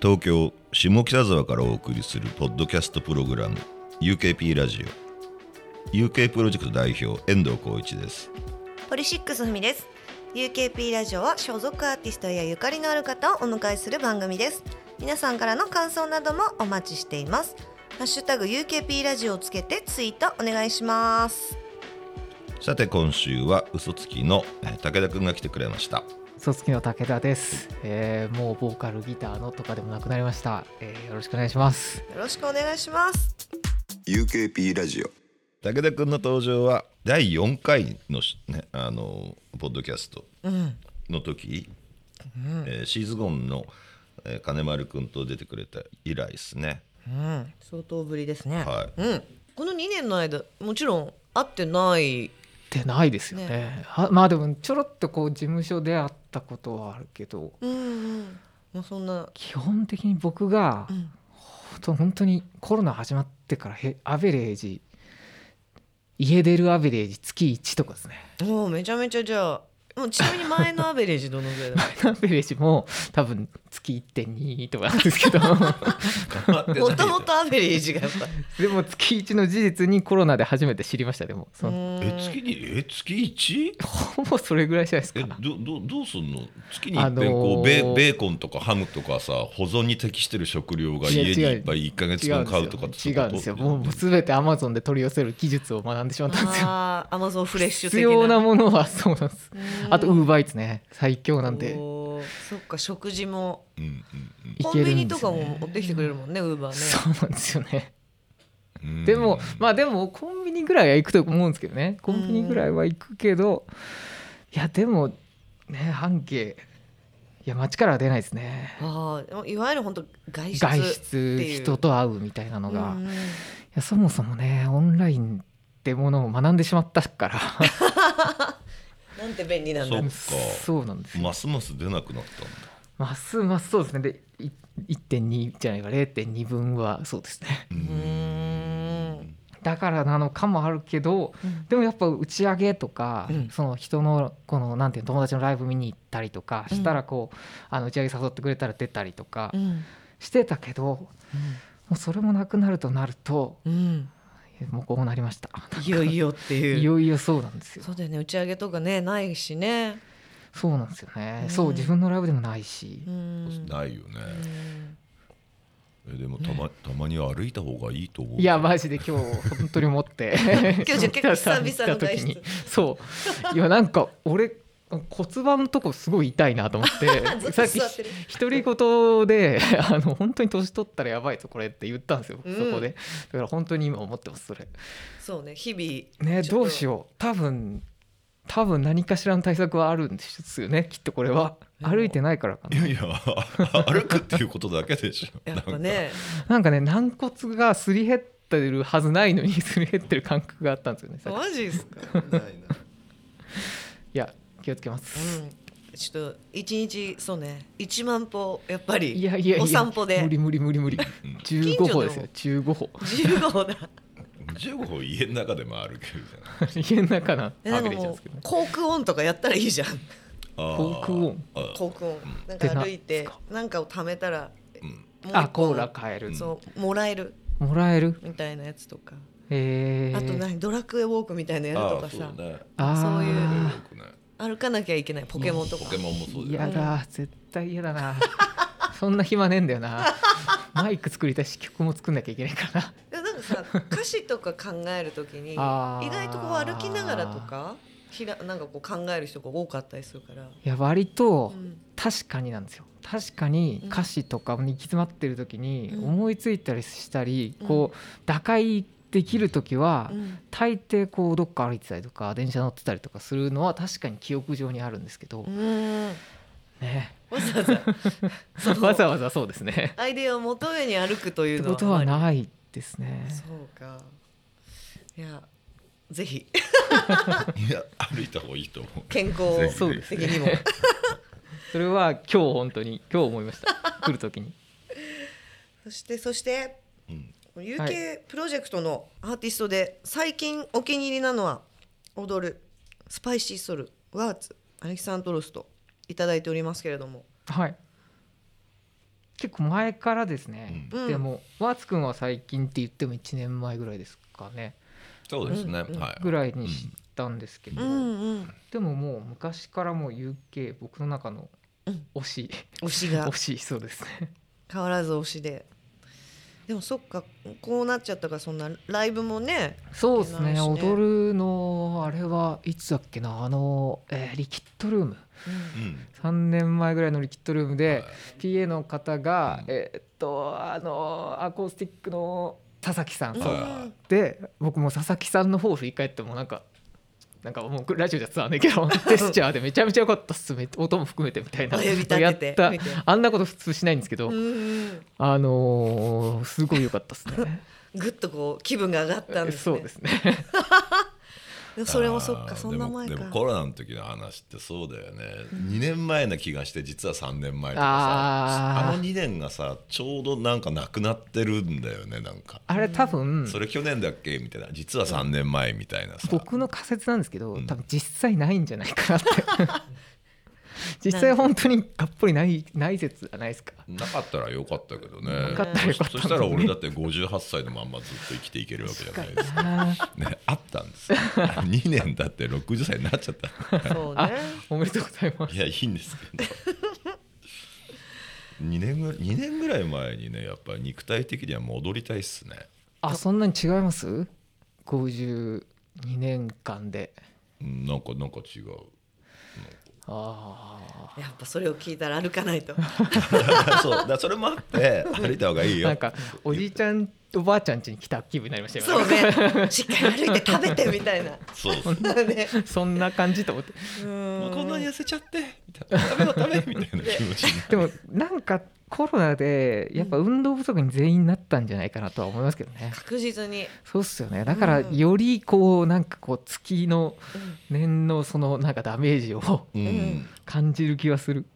東京下北沢からお送りするポッドキャストプログラム UKP ラジオ。UK プロジェクト代表遠藤浩一です。ポリシックスふみです。UKP ラジオは所属アーティストやゆかりのある方をお迎えする番組です。皆さんからの感想などもお待ちしています。ハッシュタグ UKP ラジオをつけてツイートお願いします。さて今週は嘘つきのえー武田くんが来てくれました嘘つきの武田です、えーもうボーカルギターのとかでもなくなりました、えーよろしくお願いします。よろしくお願いします。UKP ラジオ。武田くんの登場は第4回のし、ね、あのポッドキャストの時、えーシーズゴンの、えー金丸くんと出てくれた以来ですね。うん。相当ぶりですね。はい。うん。この2年の間もちろん会ってない。ってないですよね。はまあでもちょろっとこう事務所で会ったことはあるけどうんうん。もうそんな。基本的に僕が、んほん。と本当にコロナ始まってからへアベレージ家出るアベレージ月1とかですね。もうめちゃめちゃじゃあもうちなみに前のアベレージどのぐらいだ アベレージも多分月1.2とかなんですけど。もともとアベレージがやっぱ。でも月1の事実にコロナで初めて知りましたでも。そのえ月にえ月 1? ほぼそれぐらいじゃないですえかどどどうすんの？月に一あの遍こう、ーベーベーコンとかハムとかさ保存に適してる食料が家にいっぱい1か月分買うとかって違うんですよ。もうもう全てアマゾンで取り寄せる技術を学んでしまったんですよ。アマゾンフレッシュ的必要なものはそうなんです。うん。あとウーバーイーツね。最強なんでそっか食事も。うんうんいコンビニとかも持ってきてくれるもんねウーバーね。そうなんですよね。うん。でもまあでもコンビニぐらいは行くと思うんですけどね。コンビニぐらいは行くけどいやでもね半径いや街からは出ないですね。あいわゆる本当外出外って出いう。人と会うみたいなのが、いうん。やそもそもねオンラインってものを学んでしまったから なんて便利なんだ。そっか。そうなんですよ。ますます出なくなったんだ。ますますそうですね。でい1.2じゃないか。0.2分はそうですね。うん。だからなのかもあるけど、うん。でもやっぱ打ち上げとか、うん。その人のこのなんていうの友達のライブ見に行ったりとかしたらこう、あの打ち上げ誘ってくれたら出たりとかうん。してたけど、もうそれもなくなるとなるとうんもうこうなりました。いよいよっていう。いよいよそうなんですよ。そうだよね。打ち上げとかねないしね。そうなんですよね、うんそう自分のライブでもないし、うん。ないよね。うん。えでもたまたまに歩いた方がいいと思う。いやマジで今日本当に思って。今日じゃあ結構久々の外 そう。いやなんか俺骨盤のとこすごい痛いなと思って とさっき独り言で あの本当に年取ったらやばいぞこれって言ったんですよ、うん。そこで。だから本当に今思ってますそれ。そうね日々。ねどうしよよう。多分多分何かしらの対策はあるんですよねきっとこれは。歩いてないからかな。いやいや 歩くっていうことだけでしょ。やっぱね。なんかね軟骨がすり減ってるはずないのにすり減ってる感覚があったんですよねマジですか。なんかないなや気をつけます、うん。ちょっと一日そうね。1万歩やっぱりいやいやいやお散歩で。無理無理無理無理。15歩ですよ。15歩。15歩だ。15歩家の中でも歩けるじ家の中のえアでももうベレージなんですけど。ね航空音とかやったらいいじゃん。航空音航空音なんか歩いてなんか。を貯めたらうん。あ本コーラ買える。そうもらえる。もらえる？みたいなやつとか。えー、あと何？ドラクエウォークみたいなやるとかさ。そうね。あー。そういう歩かなきゃいけないポケモンとか。ポケモンもそうだよ嫌だ絶対嫌だな。そんな暇ねえんだよな。マイク作りたいし曲も作んなきゃいけないから。なんかさ歌詞とか考えるときに意外とこう歩きながらとかひらなんかこう考える人が多かったりするから、いや割とうん。確かになんですよ。確かに歌詞とかに行き詰まってる時にうん。思いついたりしたり、うん。こう打開できる時は、うん。大抵こうどっか歩いてたりとか電車乗ってたりとかするのは確かに記憶上にあるんですけど、うん。ね。わざわざ。わざわざそうですね。アイデアを求めに歩くというのはってことはいないですね。そうか。いやぜひ。いや歩いた方がいいと思う。健康そうです的にもそれは今日本当に今日思いました。来る時に。そしてそして。うん、UK プロジェクトのアーティストで最近お気に入りなのは踊るスパイシーソルワーツアレキサンドロスといただいておりますけれども。はい。結構前からですね、うん。でもワーツくんは最近って言っても1年前ぐらいですかね。そうですね、うんはい。ぐらいに知ったんですけど、うんうんでももう昔からもう UK 僕の中のうん。推し、推しが。推しそうですね。変わらず推しででもそっかこうなっちゃったからそんなライブもねそうですね。ね。踊るのあれはいつだっけな？あの、えーリキッドルーム。うん。3年前ぐらいのリキッドルームで、はい。PA の方が、うん。えーっとあのアコースティックの佐々木さん、うん。で僕も佐々木さんの方を振り返ってもなんかなんかもうラジオじゃ伝わんないけどジェスチャーでめちゃめちゃ良かったっす。め音も含めてみたいな。やった。あんなこと普通しないんですけど、あのーすごい良かったっすね。ぐっとこう気分が上がったんですね。そうですねそれもそっかそんな前か。でもコロナの時の話ってそうだよね、2年前な気がして実は3年前とかさあの2年がさちょうどなんかなくなってるんだよねなんか、あれ多分それ去年だっけ？みたいな。実は3年前みたいなさ、僕の仮説なんですけどうん。多分実際ないんじゃないかなって 実際本当にがっぽりないない説はないですか？なかったらよかったけどね。なかったらよかったそしたら俺だって58歳のまんまずっと生きていけるわけじゃないですか、ね、あったんですよ。2年だって60歳になっちゃった。あそうね。おめでとうございます。いやいいんですけど。2年ぐらい2年ぐらい前にねやっぱり肉体的には戻りたいっすね。あそんなに違います？52年間で。うんなんかなんか違うあやっぱそれを聞いたら歩かないと。そうだそれもあって歩いた方がいいよ。あなんかおじいちゃんおばあちゃん家に来た気分になりましたよ。そうね。しっかり歩いて食べてみたいな。そう。そう、ね。そんな感じと思って。うん。まあ、こんなに痩せちゃって食べよう食べようみたいな気持ちにでもなんかコロナでやっぱ運動不足に全員なったんじゃないかなとは思いますけどね。確実に。そうっすよね。だからうん。よりこうなんかこう月の年のそのなんかダメージをうん。感じる気がする。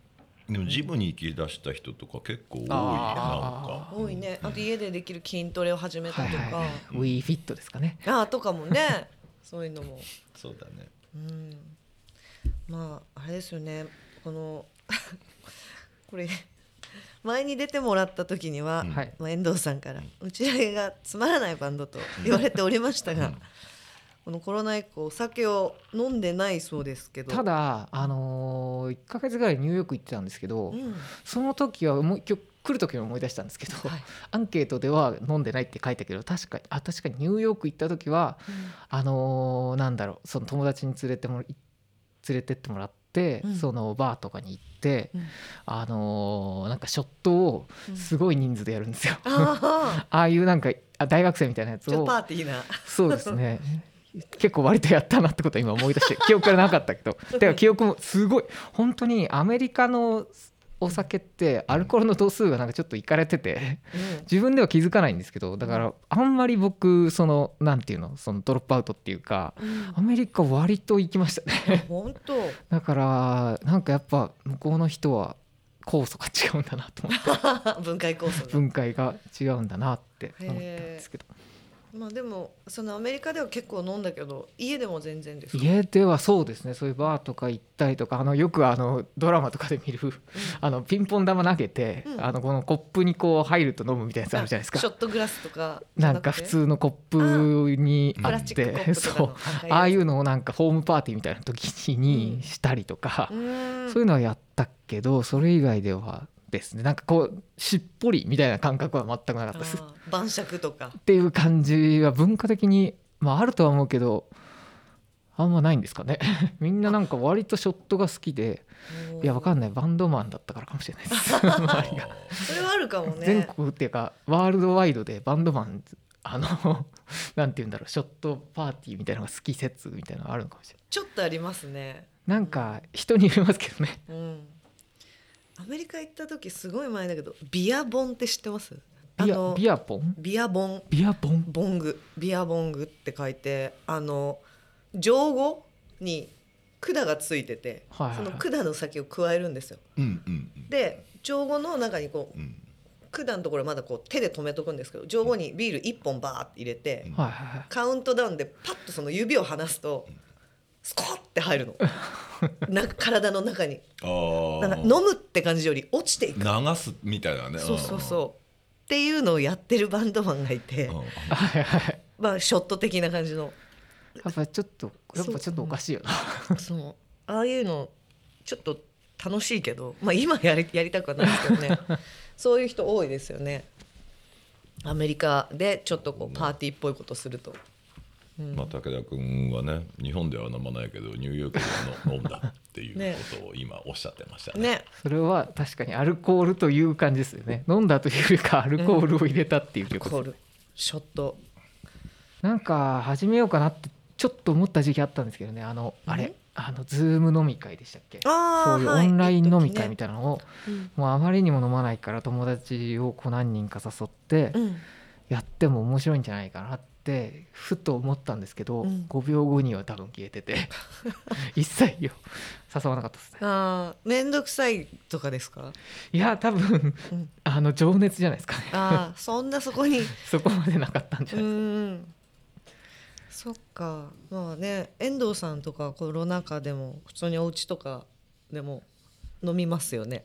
でもジムに行き出した人とか結構多いなんあか。多いね。あと家でできる筋トレを始めたとか、はいはいはい。ウィーフィットですかね。ああとかもね。そういうのも。そうだね。うん。まああれですよね。この これ前に出てもらった時には、まあ、遠藤さんから「うちらがつまらないバンド」と言われておりましたが、うん。このコロナ以降お酒を飲んでないそうですけど。ただあのー、1ヶ月ぐらいニューヨーク行ってたんですけど、うん。その時はもう今日来る時に思い出したんですけど、はい。アンケートでは飲んでないって書いたけど確かにあ確かにニューヨーク行った時はあのーなんだろうその友達に連れてもら連れてってもらって、うん。そのバーとかに行って、うん。あのーなんかショットをすごい人数でやるんですよ。あ ああいうなんかあ大学生みたいなやつをパーティーな。そうですね。結構割とやったなってことは今思い出して記憶がなかったけど。だから記憶もすごい本当にアメリカのお酒ってアルコールの度数がなんかちょっといかれてて 自分では気づかないんですけどだからあんまり僕そのなんていうのそのドロップアウトっていうかうん。アメリカ割と行きましたね。本当？だからなんかやっぱ向こうの人は酵素が違うんだなと思って。分解酵素が。分解が違うんだなって思ったんですけどまあでもそのアメリカでは結構飲んだけど家でも全然ですか？家ではそうですね。そういうバーとか行ったりとかあのよくあのドラマとかで見るあのピンポン玉投げて、うん。あのこのコップにこう入ると飲むみたいなやつあるじゃないですか。ショットグラスとかなんか普通のコップにあって そう。ああいうのをなんかホームパーティーみたいな時うん。にしたりとか、うん。そういうのはやったけどそれ以外ではですね。なんかこうしっぽりみたいな感覚は全くなかった。です。晩酌とか。っていう感じは文化的に、まあ、あるとは思うけどあんまないんですかね。みんななんか割とショットが好きでいやわかんないない。バンドマンだったからかもしれないです。周りが。それはあるかもね。全国っていうかワールドワイドでバンドマンあの なんて言うんだろうショットパーティーみたいなのが好き説みたいなのがあるのかもしれない。ちょっとありますね。なんか人によりますけどね。うんアメリカ行った時すごい前だけどビアボンって知ってます？あビアのビアポン？ビアボン。ビアポン？ボング。ビアボングって書いてあの上語に管がついてて、はいはいはい。その管の先を加えるんですよ。うんうんで上語の中にこううん。管のところまだこう手で止めとくんですけど上後にビール1本バーって入れて、はいはいカウントダウンでパッとその指を離すとスコッて入るの。な体の中に。あなんか飲むって感じより落ちていく。流すみたいなね。そうそうそう。っていうのをやってるバンドマンがいて、まあショット的な感じの。やっぱちょっとやっぱちょっとおかしいよな。そう。ああいうのちょっと楽しいけど、まあ、今やりやりたくはないですけどね。そういう人多いですよね。アメリカでちょっとこうパーティーっぽいことすると、まあ、武田君はね日本では飲まないけどニューヨークではの飲んだっていうことを今おっしゃってましたね。ね。それは確かにアルコールという感じですよね。飲んだというよりかアルコールを入れたっていうことですコールショット。なんか始めようかなってちょっと思った時期あったんですけどね。あのあれ？あのズーム飲み会でしたっけ？そういうはい。オンライン飲み会みたいなのを、うん。もうあまりにも飲まないから友達をこう何人か誘ってうん。やっても面白いんじゃないかなってふと思ったんですけど、うん。5秒後には多分消えてて 一切よ誘わなかったですね。あー面倒くさいとかですか？いや多分うん。あの情熱じゃないですかね。ああそんなそこに。そこまでなかったんじゃうないですか。んそっか。まあね遠藤さんとかコロナ禍でも普通にお家とかでも飲みますよね。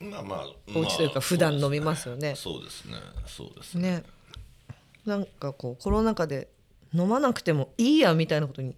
まあまあお家というか普段飲みますよね。そうですね。そうですね。ねなんかこうコロナ禍で飲まなくてもいいやみたいなことに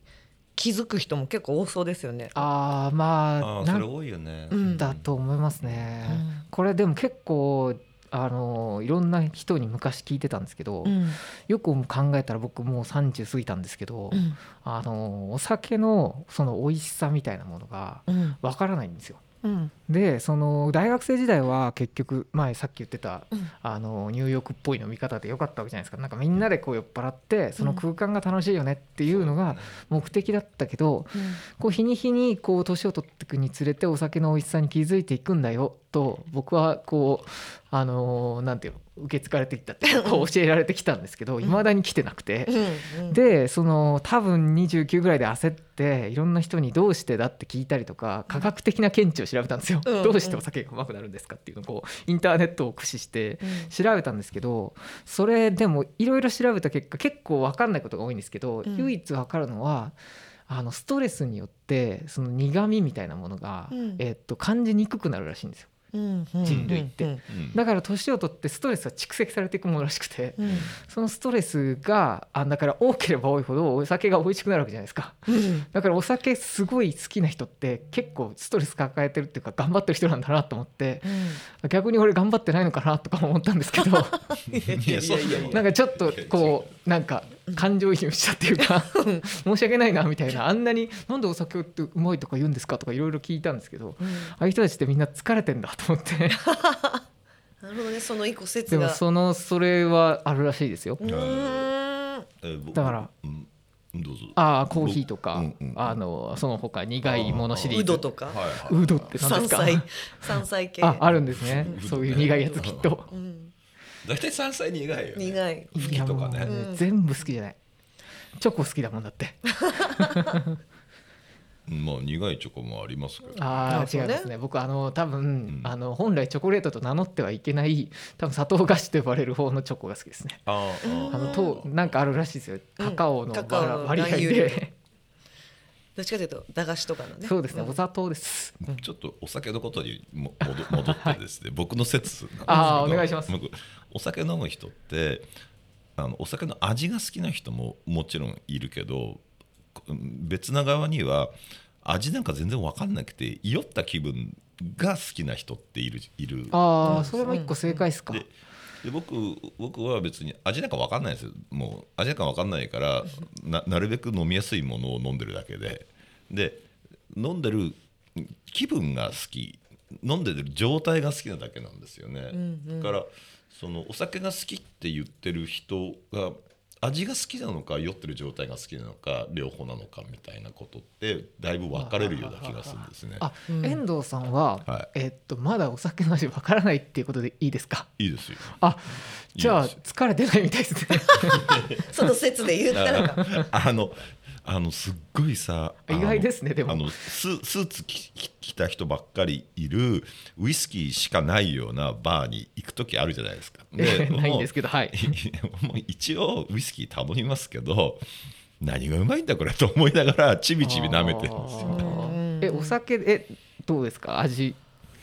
気づく人も結構多そうですよね。ああまあそれ多いよね、うん。だと思いますね、うん。これでも結構あのいろんな人に昔聞いてたんですけど、うん。よく考えたら僕もう30過ぎたんですけど、うん。あのお酒のその美味しさみたいなものがうん。わからないんですよ。うん。でその大学生時代は結局前さっき言ってたうん。あのニューヨークっぽい飲み方でよかったわけじゃないですか。なんかみんなでこう酔っ払ってその空間が楽しいよねっていうのが目的だったけどこう日に日にこう年を取っていくにつれてお酒の美味しさに気づいていくんだよと僕はこうあのなんていうの受け継がれてきたってこう教えられてきたんですけどいまだに来てなくて。うんでその多分29ぐらいで焦っていろんな人にどうしてだって聞いたりとか科学的な見地を調べたんですよ、うんどうしてお酒がうまくなるんですかっていうのをこうインターネットを駆使してうん。調べたんですけどそれでもいろいろ調べた結果結構分かんないことが多いんですけど、うん。唯一分かるのはあのストレスによってその苦味みたいなものが、うん。えっと感じにくくなるらしいんですよ。うんうん人類って。うんうんだから年を取ってストレスは蓄積されていくものらしくて、うん。そのストレスがあだから多ければ多いほどお酒が美味しくなるわけじゃないですか。うん。だからお酒すごい好きな人って結構ストレス抱えてるっていうか頑張ってる人なんだなと思って逆に俺頑張ってないのかなとか思ったんですけど。なんかちょっとこうなんか感情移入したっていうか申し訳ないなみたいな。あんなになんでお酒ってうまいとか言うんですかとかいろいろ聞いたんですけどああいう人たちってみんな疲れてんだと思って。なるほどねその一個説でもがそのそれはあるらしいですよ。だから。うんどうぞ。ああコーヒーとか、うんうんあのその他苦いものシリーズ。ウドとかはいはい。うどって何ですか？山菜。山菜系。ああるんですね。うんそういう苦いやつきっと。うん。大体山菜苦いよね。苦い。吹きとかね。いやもううん全部好きじゃない。チョコ好きだもんだって まあ苦いチョコもありますけど。ああ違いますね。僕あの多分、ん。あの本来チョコレートと名乗ってはいけない多分砂糖菓子と呼ばれる方のチョコが好きですね。ああのとなんかあるらしいですよ。カカオのカカオの割合で。どっちかというと駄菓子とかのね。そうですねん。お砂糖です。あちょっとお酒のことにも戻戻ってですね 僕の説なんですけど。あーお願いします。僕お酒飲む人ってあのお酒の味が好きな人ももちろんいるけど別な側には味なんか全然分かんなくて酔った気分が好きな人っているいる。ああそれも一個正解ですか、でで僕僕は別に味なんか分かんないですよ。もう味なんか分かんないからななるべく飲みやすいものを飲んでるだけで。で飲んでる気分が好き。飲んでる状態が好きなだけなんですよね、うんうん。だからそのお酒が好きって言ってる人が味が好きなのか酔ってる状態が好きなのか両方なのかみたいなことってだいぶ分かれるような気がするんですね。あ、うん。遠藤さんは、はい。えっとまだお酒の味わからないっていうことでいいですか？いいですよ。あじゃあ疲れてないみたいですね。その説で言ったらか。あのあのすっごいさ意外ですねでも。あのススーツ着着着た人ばっかりいるウイスキーしかないようなバーに行く時あるじゃないですか。えーないんですけけどはい。もう 一応ウイスキー頼みますけど何がうまいんだこれと思いながらちびちび舐めてるんですよ。えお酒えどうですか？味。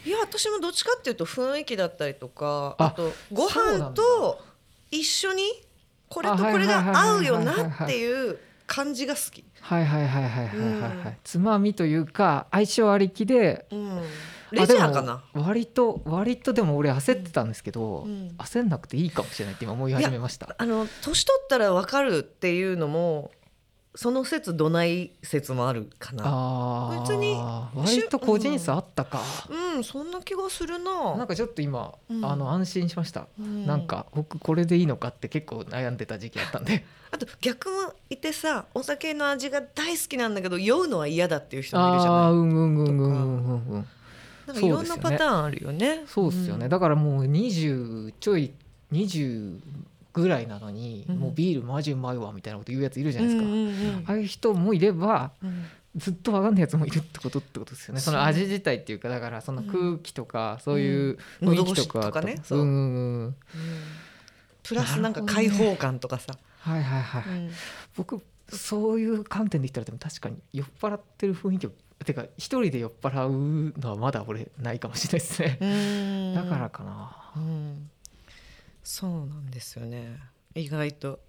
いや私もどっちかっていうと雰囲気だったりとかああとご飯と一緒にこれとこれが合うよなっていう感じが好き。はいはいはいはいはいはいはい、うん。つまみというか相性ありきでうん、レジャーかな？割と割とでも俺焦ってたんですけど、うん。焦んなくていいかもしれないって今思い始めました。あの年取ったら分かるっていうのもその説どない説もあるかな。別に割と個人差あったか、うん。そんな気がするな。なんかちょっと今、うん。あの安心しました、うん。なんか僕これでいいのかって結構悩んでた時期あったんで。あと逆もいてさお酒の味が大好きなんだけど酔うのは嫌だっていう人もいるじゃない。あうんうんうんうんうんうんうん。なんかいろんなパターンあるよね。そうっすよね、だからもう20ちょい20ぐらいなのに、うん。もうビールマジうまいわみたいなこと言うやついるじゃうないですか、んうんうんああいう人もいればうんずっと分かんないやつもいるってことってことですよね。その味自体っていうかだからその空気とかそういう雰囲気とかとかね。そううんプラスなんか開放感とかさ、はいはいはい、うん。僕そういう観点で言ったらでも確かに酔っ払ってる雰囲気をてか一人で酔っ払うのはまだ俺ないかもしれないですね、うん。だからかな。うんそうなんですよね。意外と。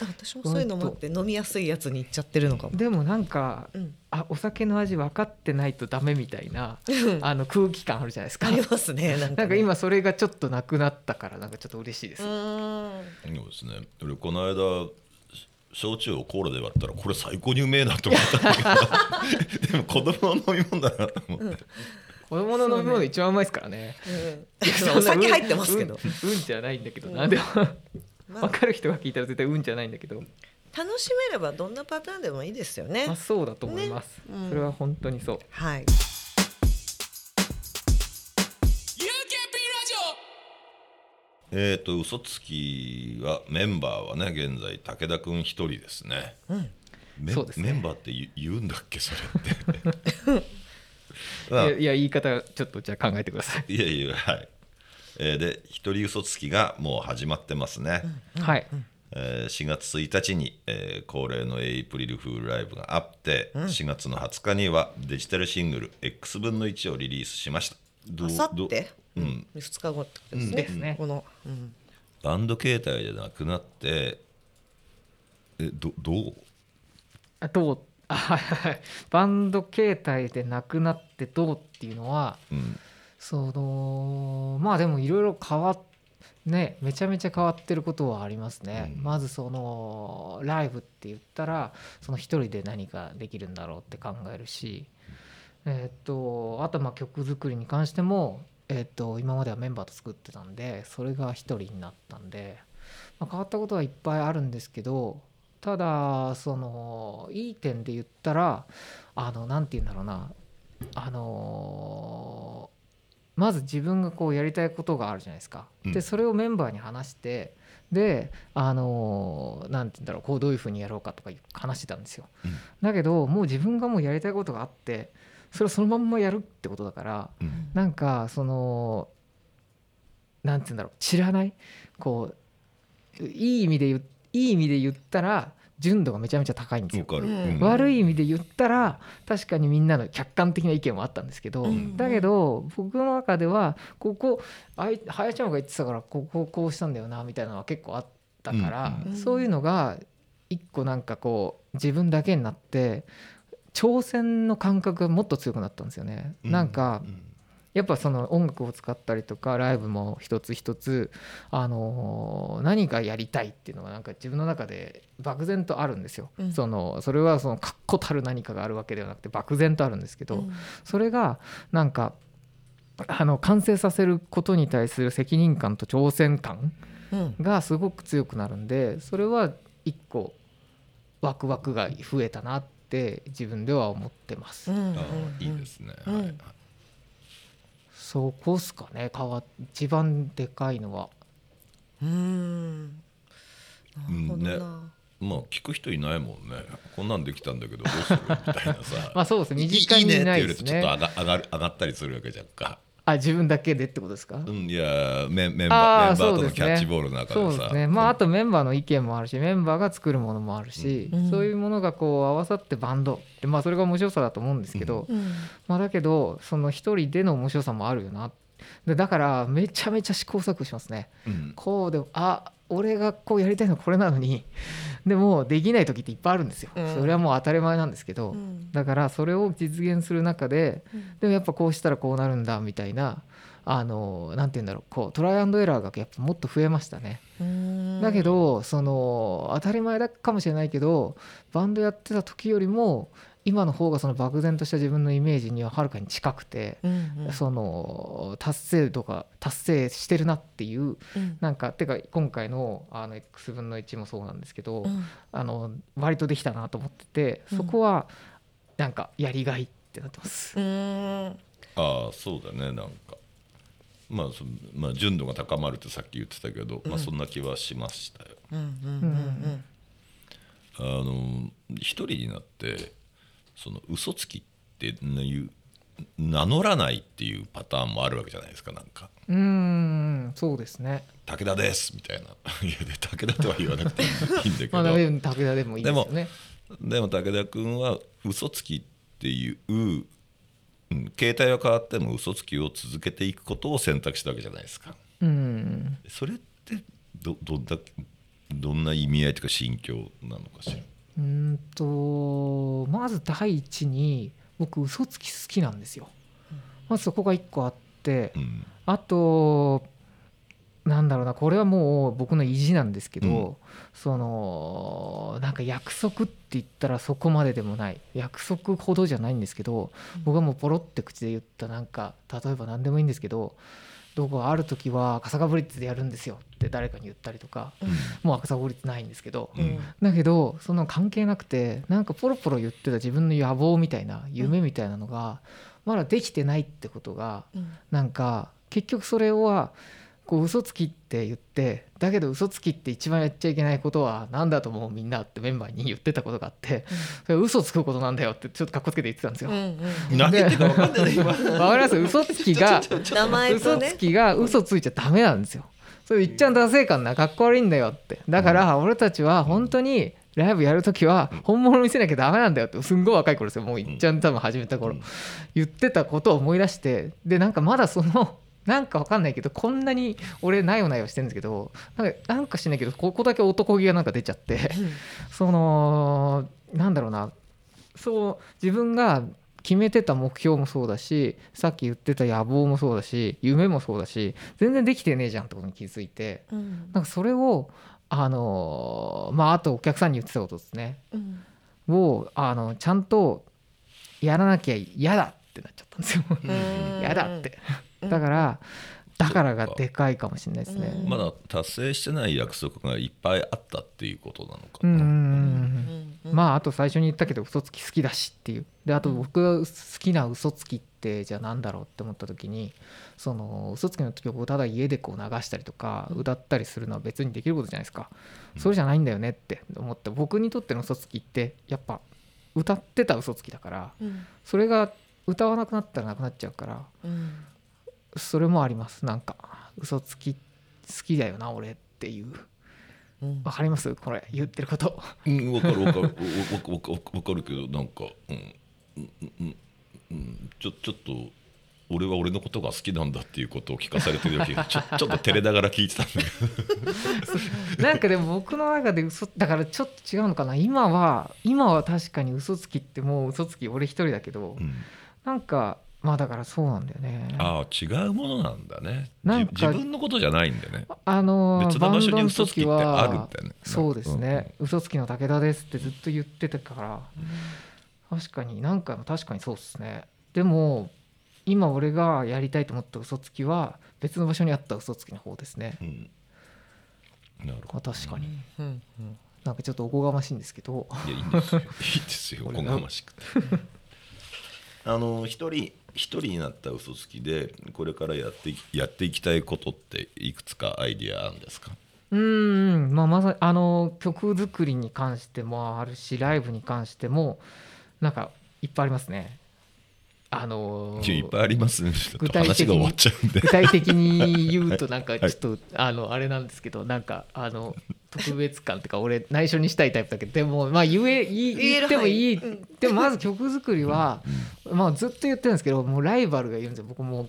あ私もそういうのもあって飲みやすいやつに行っちゃってるのかも、でもなんかうん、あお酒の味分かってないとダメみたいなあの空気感あるじゃないですか。ありますねなんかね。なんか今それがちょっとなくなったからなんかちょっと嬉しいです、うん。そうですね。俺この間焼酎をコーラで割ったらこれ最高にうめえなと思ったんだけど。でも子供の飲み物だなと思って、子供の飲み物一番うまいですからね。うんお酒入ってますけど、うん、うんじゃないんだけど。な、うん。でもまあ。分かる人が聞いたら絶対うんじゃないんだけど。楽しめればどんなパターンでもいいですよね。まあそうだと思います、ね。うん。それは本当にそう。はい。えっ、と嘘つきはメンバーはね現在武田君一人ですね,、メンそうですね。メンバーって言う言うんだっけそれって。ま あいやいや言い方ちょっとじゃあ考えてください、いやいやはい、えーで一人嘘つきがもう始まってますね、はい、えー4月1日に、えー恒例のエイプリルフールライブがあって、4月の20日にはデジタルシングル X 分の1をリリースしました。どうあさってう？ん、2日後ってことですね,、ですねこの、うん。バンド形態でなくなってえどどう？あどう？バンド形態でなくなってどうっていうのはうん。そのまあでもいろいろ変わっねめちゃめちゃ変わってることはありますね、うん。まずそのライブって言ったらその一人で何かできるんだろうって考えるしえーっとあとまあ曲作りに関してもえーっと今まではメンバーと作ってたんでそれが一人になったんで、まあ、変わったことはいっぱいあるんですけどただそのいい点で言ったらあのなんて言うんだろうな。あのまず自分がこうやりたいことがあるじゃないですか。うん。でそれをメンバーに話してであのなんて言うんだろうこうどういうふうにやろうかとか話してたんですよ。うん。だけどもう自分がもうやりたいことがあってそれをそのまんまやるってことだからうん。なんかそのなんて言うんだろう知らない？こういい意味で言ういい意味で言ったら純度がめちゃめちゃ高いんですよ。わ。かる、うん。うん。悪い意味で言ったら確かにみんなの客観的な意見もあったんですけど、うん。だけど僕の中ではここあいはやちゃんが言ってたからこここうしたんだよなみたいなのは結構あったから、うんそういうのが一個なんかこう自分だけになって挑戦の感覚がもっと強くなったんですよね。なんかうんやっぱその音楽を使ったりとかライブも一つ一つ、あのー何がやりたいっていうのがなんか自分の中で漠然とあるんですよ。うん。そのそれはその確固たる何かがあるわけではなくて漠然とあるんですけど、うん。それがなんかあの完成させることに対する責任感と挑戦感うん。がすごく強くなるんでそれは一個ワクワクが増えたなって自分では思ってます。いいですね、うん。はいそこっすかね。変わ一番でかいのは。うん。なるほどな、うんまあ聞く人いないもんね。こんなんできたんだけどどうする？みたいなさ。まあそうです。いい近にいないいねって言われ。るとちょっと上が上がる上がったりするわけじゃんかああ自分だけでってことですか、うん、いやメンメンバーメンバーとのあーそうですね。キャッチボールの中でさ。そうですね。まああとメンバーの意見もあるしメンバーが作るものもあるし、うん。そういうものがこう合わさってバンドでまあそれが面白さだと思うんですけど、うん。まあだけどその一人での面白さもあるよなでだからめちゃめちゃ試行錯誤しますね。うん。こうであ俺がこうやりたいのはこれなのに。でもできない時っていっぱいあるんですよ、うん。それはもう当たり前なんですけど、うん。だからそれを実現する中でうん。でもやっぱこうしたらこうなるんだみたいなあのなんて言うんだろう。こうトライアンドエラーがやっぱもっと増えましたね。うん。だけどその当たり前だかもしれないけどバンドやってた時よりも今の方がその漠然とした自分のイメージにははるかに近くて、うんうん。その達成度が達成してるなっていううん。なんかてか今回のあの X 分の1もそうなんですけど、うん。あの割とできたなと思っててそこはなんかやりがいってなってます。うん。ああそうだねなんか。まあそまあ純度が高まるってさっき言ってたけど、まあそんな気はしましたよ。うんうん。あの一人になってその嘘つきっていう名乗らないっていうパターンもあるわけじゃないですかなんか。うーんそうですね。「武田です」みたいな。いやで武田とは言わなくていいんだけど、まあ、武田でもいいですよね。でも武田君は嘘つきっていう、うん、携帯は変わっても嘘つきを続けていくことを選択したわけじゃないですか。うん。それってどどんなどんな意味合いというか心境なのかしらうーんとまず第一に僕嘘つき好きなんですよ。まずそこが一個あってうん。あとなんだろうなこれはもう僕の意地なんですけど、うん。そのなんか約束って言ったらそこまででもない。約束ほどじゃないんですけど僕はもうポロって口で言ったなんか例えば何でもいいんですけどどこある時は笠間ブリッツでやるんですよって誰かに言ったりとかもう笠間ブリッツないんですけど、うん。だけどその関係なくてなんかポロポロ言ってた自分の野望みたいな夢みたいなのがまだできてないってことがうん。なんか結局それはこう嘘つきって言ってだけど嘘つきって一番やっちゃいけないことは何だと思うみんなってメンバーに言ってたことがあってそれ嘘つくことなんだよってちょっとかっこつけて言ってたんですよ。うんうん。何言ってるか分かんないね今わかります？嘘つきが名前とね。嘘つきが嘘ついちゃダメなんですよ。それ言っちゃダセえからなかっこ悪いんだよって。だから俺たちは本当にライブやるときは本物見せなきゃダメなんだよってすんごい若い頃ですよ。もういっちゃん多分始めた頃、うん。言ってたことを思い出してでなんかまだそのなんかわかんないけどこんなに俺なよなよしてるんですけどなんかなんかしないけどここだけ男気がなんか出ちゃってそのなんだろうなそう自分が決めてた目標もそうだしさっき言ってた野望もそうだし夢もそうだし全然できてねえじゃんってことに気づいてうん。なんかそれをあのまああとお客さんに言ってたことですね。うん。をあのちゃんとやらなきゃ嫌だってなっちゃったんですよ。うん 嫌だって。うんだからだからがでかいかもしれないですね。うん。まだ達成してない約束がいっぱいあったっていうことなのかな、まああと最初に言ったけど嘘つき好きだしっていう。であと僕が好きな嘘つきってじゃあなんだろうって思った時にその嘘つきの曲をただ家でこう流したりとか歌ったりするのは別にできることじゃないですか。それじゃないんだよねって思って僕にとっての嘘つきってやっぱ歌ってた嘘つきだからうん。それが歌わなくなったらなくなっちゃうからうんそれもあります。なんか嘘つき好きだよな俺っていう。うん。わかります？これ言ってること。うん、分かる分かる。わ わわわわかるけどなんか、うんうんうんうん、ちょちょっと俺は俺のことが好きなんだっていうことを聞かされてる時ちょ ちょっと照れながら聞いてたんだけど。なんかでも僕の中で嘘だからちょっと違うのかな。今は今は確かに嘘つきってもう嘘つき俺一人だけど、うん。なんかまあだからそうなんだよね。ああ違うものなんだね。なんかじ自分のことじゃないんだよね。あのー別の場所にバンドの嘘つきってあるんだよね。そうですね、嘘つきの武田ですってずっと言ってたから、確かに何回も確かにそうですね。でも今俺がやりたいと思った嘘つきは別の場所にあった嘘つきの方ですね。うん。なるほまあ確かに。うんうんなんかちょっとおこがましいんですけど。どいやいいんですよ。いいですよ。おこがましくて。あの一人一人になった嘘つきでこれからやってやっていきたいことっていくつかアイディアあるんですか？うんまあまさにあの曲作りに関してもあるしライブに関してもなんかいっぱいありますね。あのいっぱいあります具体的に話が終わっちゃうんで。具体的に言うとなんかちょっと、あのあれなんですけどなんかあの特別感っていうか俺内緒にしたいタイプだけどでもまあ言え言ってもいい、でもまず曲作りは、まあずっと言ってるんですけどもうライバルがいるんですよ。僕も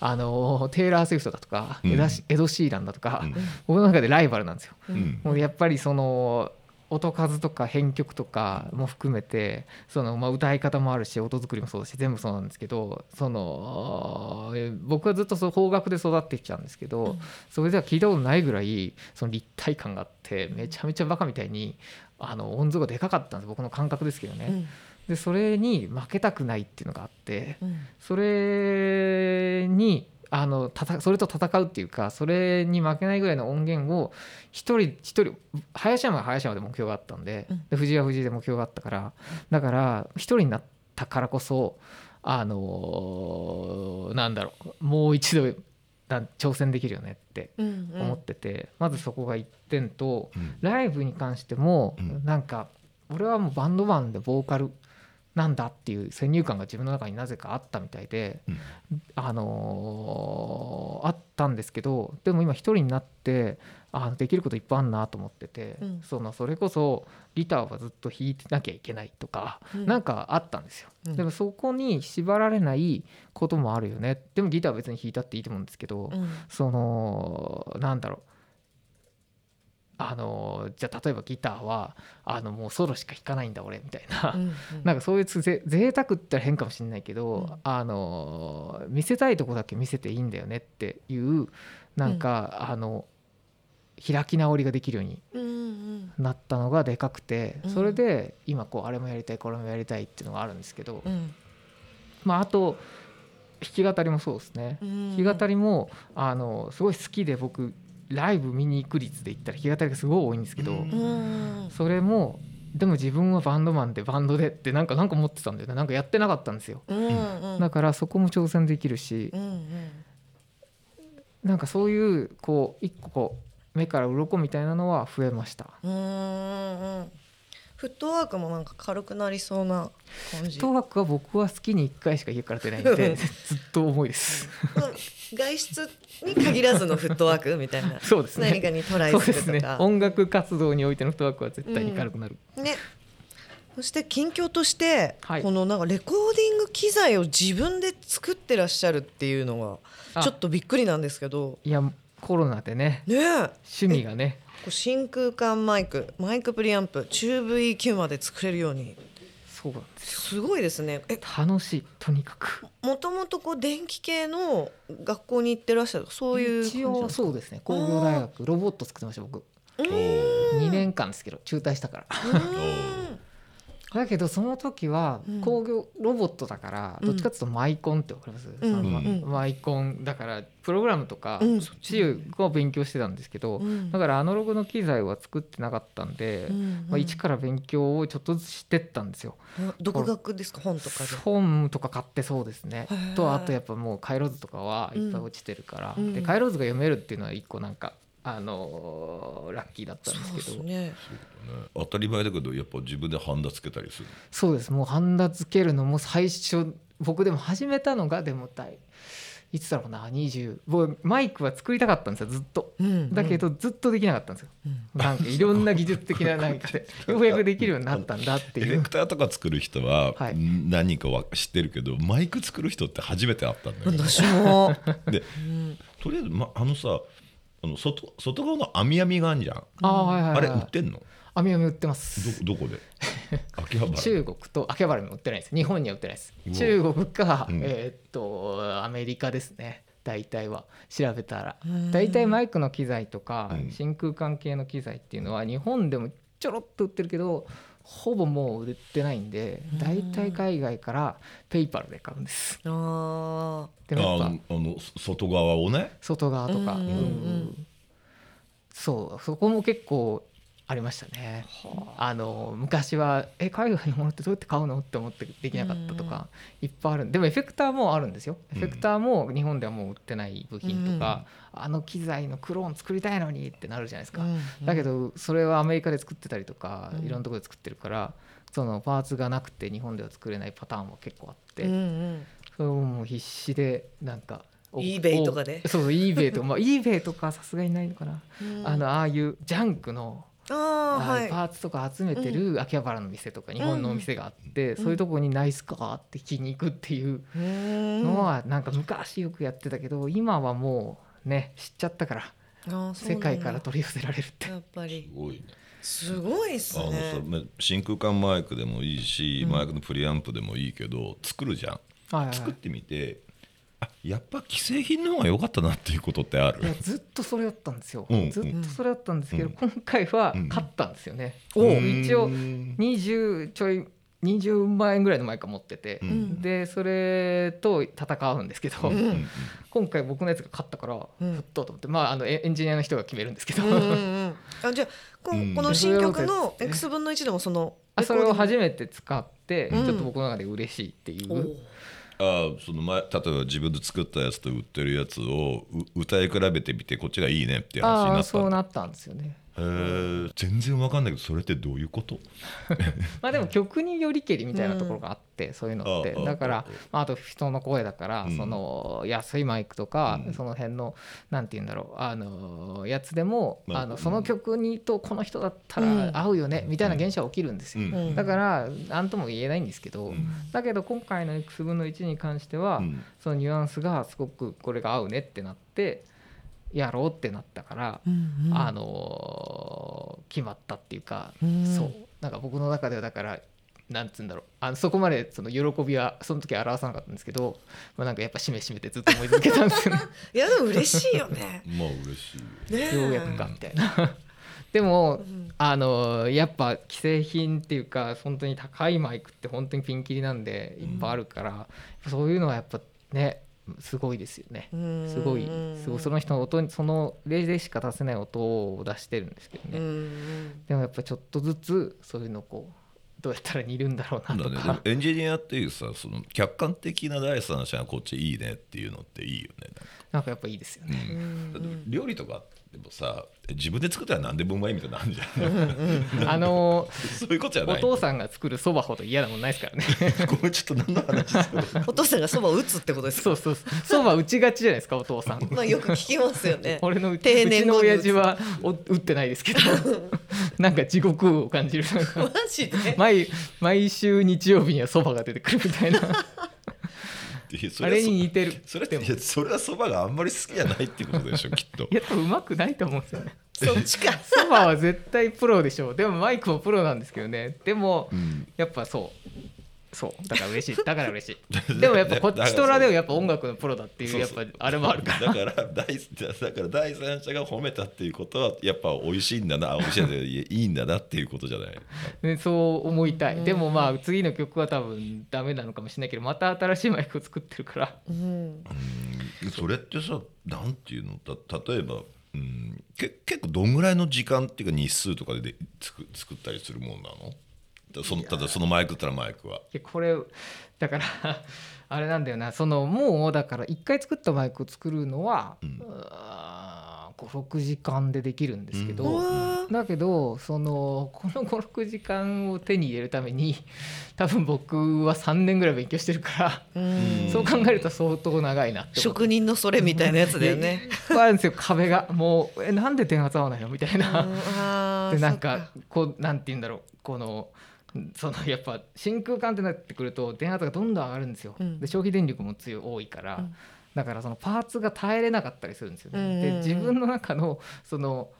あのテイラー・スウィフトだとか、うん。エダシエド・シーランだとか、うん。僕の中でライバルなんですよ。うん。もうやっぱりその音数とか編曲とかも含めてそのまあ歌い方もあるし音作りもそうだし全部そうなんですけどそのえー僕はずっとそう邦楽で育ってきたんですけど、それでは聞いたことないぐらいその立体感があってめちゃめちゃバカみたいにあの音像がでかかったんです。僕の感覚ですけどね。うん。でそれに負けたくないっていうのがあってうん。それにあのたたそれと戦うっていうかそれに負けないぐらいの音源を一人一人林山は林山で目標があったんで,、うん。で藤井は藤井で目標があったからだから一人になったからこそあのなんだろうもう一度なん挑戦できるよねってうんうん。思ってて、まずそこが一点とうん。ライブに関してもうん。なんか俺はもうバンドマンでボーカルなんだっていう先入観が自分の中になぜかあったみたいで、うん。あのーあったんですけどでも今一人になってあできることいっぱいあるなと思ってて、うん。そのそれこそギターはずっと弾いてなきゃいけないとか、うん。なんかあったんですよ、うん。でもそこに縛られないこともあるよね。でもギターは別に弾いたっていいと思うんですけど、うん。そのなんだろうあのじゃあ例えばギターはあのもうソロしか弾かないんだ俺みたいな、うん なんかそういうぜ贅沢って言ったら変かもしれないけど、うんあの見せたいとこだけ見せていいんだよねっていうなんか、あの開き直りができるようにうんうん。なったのがでかくてうん。それで今こうあれもやりたいこれもやりたいっていうのがあるんですけど、うん。まあ、あと弾き語りもそうですね。うん。弾き語りもあのすごい好きで僕ライブ見に行く率で言ったら弾き語りがすごい多いんですけど、それもでも自分はバンドマンでバンドでってなんかなんか思ってたんだよね。なんかやってなかったんですよ。うんうん。だからそこも挑戦できるしうんうん。なんかそういうこう一個こう目から鱗みたいなのは増えました。うんうんフットワークもなんか軽くなりそうな感じ。東学は僕は月に1回しか家から出ないんでずっと重いです。うん。外出に限らずのフットワークみたいな。そうですね。何かにトライそうでするとか音楽活動においてのフットワークは絶対に軽くなる、ね。そして近況として、はい。このなんかレコーディング機材を自分で作ってらっしゃるっていうのあ。がちょっとびっくりなんですけど。いやコロナでね。ねえ。趣味がね。こう真空管マイクマイクプリアンプチューブ EQ まで作れるように。そうなんですよ。すごいですね。え楽しい。とにかく。もともとこう電気系の学校に行ってらっしゃるそういう一応そうですね。工業大学ロボット作ってました僕。うーん。2年間ですけど中退したから。うー。んだけどその時はうん。工業ロボットだからうん。どっちかっていうとマイコンってわかります、うん。そのまうん。マイコンだからプログラムとかうん。そっちを勉強してたんですけど、うん。だからアナログの機材は作ってなかったんで、うん。まあ、一から勉強をちょっとずつしてったんですよ。あ独学ですか？本とかで。本とか買ってそうですね。とあとやっぱもう回路図とかはいっぱい落ちてるから、うん。で回路図が読めるっていうのは一個なんかあのーラッキーだったんでけど。ですすね。当たり前だけどやっぱ自分でハンダつけたりする。そうです。もうハンダ付けるのも最初僕でも始めたのがでも大。いつだろうな20僕マイクは作りたかったんですよずっと。うんだけどずっとできなかったんですよ、うん。なんかいろんな技術的な何かでようやくできるようになったんだっていう。エフェクターとか作る人ははい。何人かは知ってるけど、マイク作る人って初めて会ったんだよね。私も。でうん。とりあえず、ま、あのさあの外外側の網網があるじゃん、ああはいはい、はい、あれ売ってんの？網網売ってます。どどこで？秋葉原。中国と秋葉原にも売ってないです。日本には売ってないです。中国か、うん。えーっとアメリカですね。大体は。調べたら。うん大体マイクの機材とかうん。真空管系の機材っていうのは日本でもちょろっと売ってるけどほぼもう売ってないんでうん。大体海外からペイパルで買うんです。あー。でもやっぱあのあの外側をね。外側とか、うんうんそうそこも結構ありましたね。あ。の昔はえ海外のものってどうやって買うのって思ってできなかったとかいっぱいあるでもエフェクターもあるんですよ。エフェクターも日本ではもう売ってない部品とか、あの機材のクローン作りたいのにってなるじゃないですか、だけどそれはアメリカで作ってたりとかうん。いろんなところで作ってるからそのパーツがなくて日本では作れないパターンも結構あって、うんうん。それをもう必死でなんかお eBay とかで？おそうそう eBay とかまあ eBay とかさすがにないのかな、うん。あのああいうジャンクのあーあはい。パーツとか集めてる秋葉原の店とか日本のお店があって、そういうとこにナイスカーって聞きに行くっていうのはなんか昔よくやってたけど今はもうね知っちゃったから世界から取り寄せられるって。やっぱり。すごいね。すごいっすあのね真空管マイクでもいいし、うん。マイクのプリアンプでもいいけど作るじゃん。はいはい。作ってみてあやっぱ既製品の方が良かったなっていうことってある？いやずっとそれだったんですよ、うんずっとそれだったんですけど、うん。今回はうん。勝ったんですよね、おう。一応うん。20ちょい20万円ぐらいのマイク持ってて、うん。でそれと戦うんですけど、うん。うん。今回僕のやつが勝ったから、うん。ふっとと思ってまああのエエンジニアの人が決めるんですけど、うんうんうん。あじゃあこうん。この新曲その X 分の1でもそのあそれを初めめて使って、うん。ちょっと僕の中で嬉しいっていう、あその前例えば自分で作ったやつと売ってるやつをう歌い比べてみてこっちがいいねっていう話になったそうなったんですよねへー。全然わかんないけどそれってどういうこと？まあでも曲によりけりみたいなところがあって、そういうのって。だからああまあ、あと人の声だから、うん。その安いマイクとか、うん。その辺のなんて言うんだろうあのやつでも、まああのその曲にとこの人だったうん。ら合うよね、みたいな現象は起きるんですよ、うん。うん。だから何とも言えないんですけど、うん。だけど今回の X 分の1に関しては、うん。そのニュアンスがすごくこれが合うねってなってやろうってなったから、あのー決まったっていうか、うん。そう。なんか僕の中ではだからなんつうんだろう。あのそこまでその喜びはその時は表さなかったんですけど、まあ、なんかやっぱしめしめてずっと思い続けたんですよね。いやでも嬉しいよね。まあ嬉しいよ。うやくかみたいな。でもうんあのやっぱ既製品っていうか本当に高いマイクって本当にピンキリなんでいっぱいあるから、そういうのはやっぱねすごいですよね。うん。すごい。すごい。その人の音にその例でしか出せない音を出してるんですけどね、うんでもやっぱちょっとずつそういうのをこうどうやったら似るんだろうなとだね、エンジニアっていうさその客観的な第三者がこっちいいねっていうのっていいよね。なんか。やっぱいいですよね。うん。だって料理とかでもさ自分で作ったら何でもうまいみたいなのあるじゃん。あのそういうことじゃないお父さんが作るそばほど嫌なもんないですからね。ごめんちょっと何の話するお父さんがそばを打つってことですか？そうそうそう。そば打ちがちじゃないですかお父さん。まあよく聞きますよね。俺の定年後に打つ。親父はお打ってないですけど。なんか地獄を感じる。マジで？毎毎週日曜日にはそばが出てくるみたいなあれに似てる。それってそれはそばがあんまり好きじゃないっていうことでしょきっと。いや多分うまくないと思うんですよね。そっちか。そばは絶対プロでしょう。でもマイクもプロなんですけどね。でも、うん。やっぱそうそう。だから嬉しい。だから嬉しい。でもやっぱこっちとらでもやっぱ音楽のプロだっていうやっぱあれもあるから。だから第だから第三者が褒めたっていうことはやっぱ美味しいんだなあ美味しいんだいやいいんだなっていうことじゃない。ね、そう思いたい、でもまあ次の曲は多分ダメなのかもしれないけどまた新しいマイクを作ってるから。うん。うん。それってさなんていうの？た例えば、うん、け結構どんぐらいの時間っていうか日数とかでで作作ったりするもんなの？だそのただそのマイクったらマイクは。でこれだから あれなんだよな。そのもうだから1回作ったマイクを作るのは、うん。56時間でできるんですけど、うわだけどそのこの56時間を手に入れるために多分僕は3年ぐらい勉強してるから、うん。そう考えると相当長いな職人のそれみたいなやつだよね。いっぱいあるんですよ。壁がもうえなんで電圧合わないのみたいな。でなんか。こうなんて言うんだろう。このそのやっぱ真空管ってなってくると電圧がどんどん上がるんですよ、うん。で消費電力も強い多いから、うん。だからそのパーツが耐えれなかったりするんですよね、で自分の中のその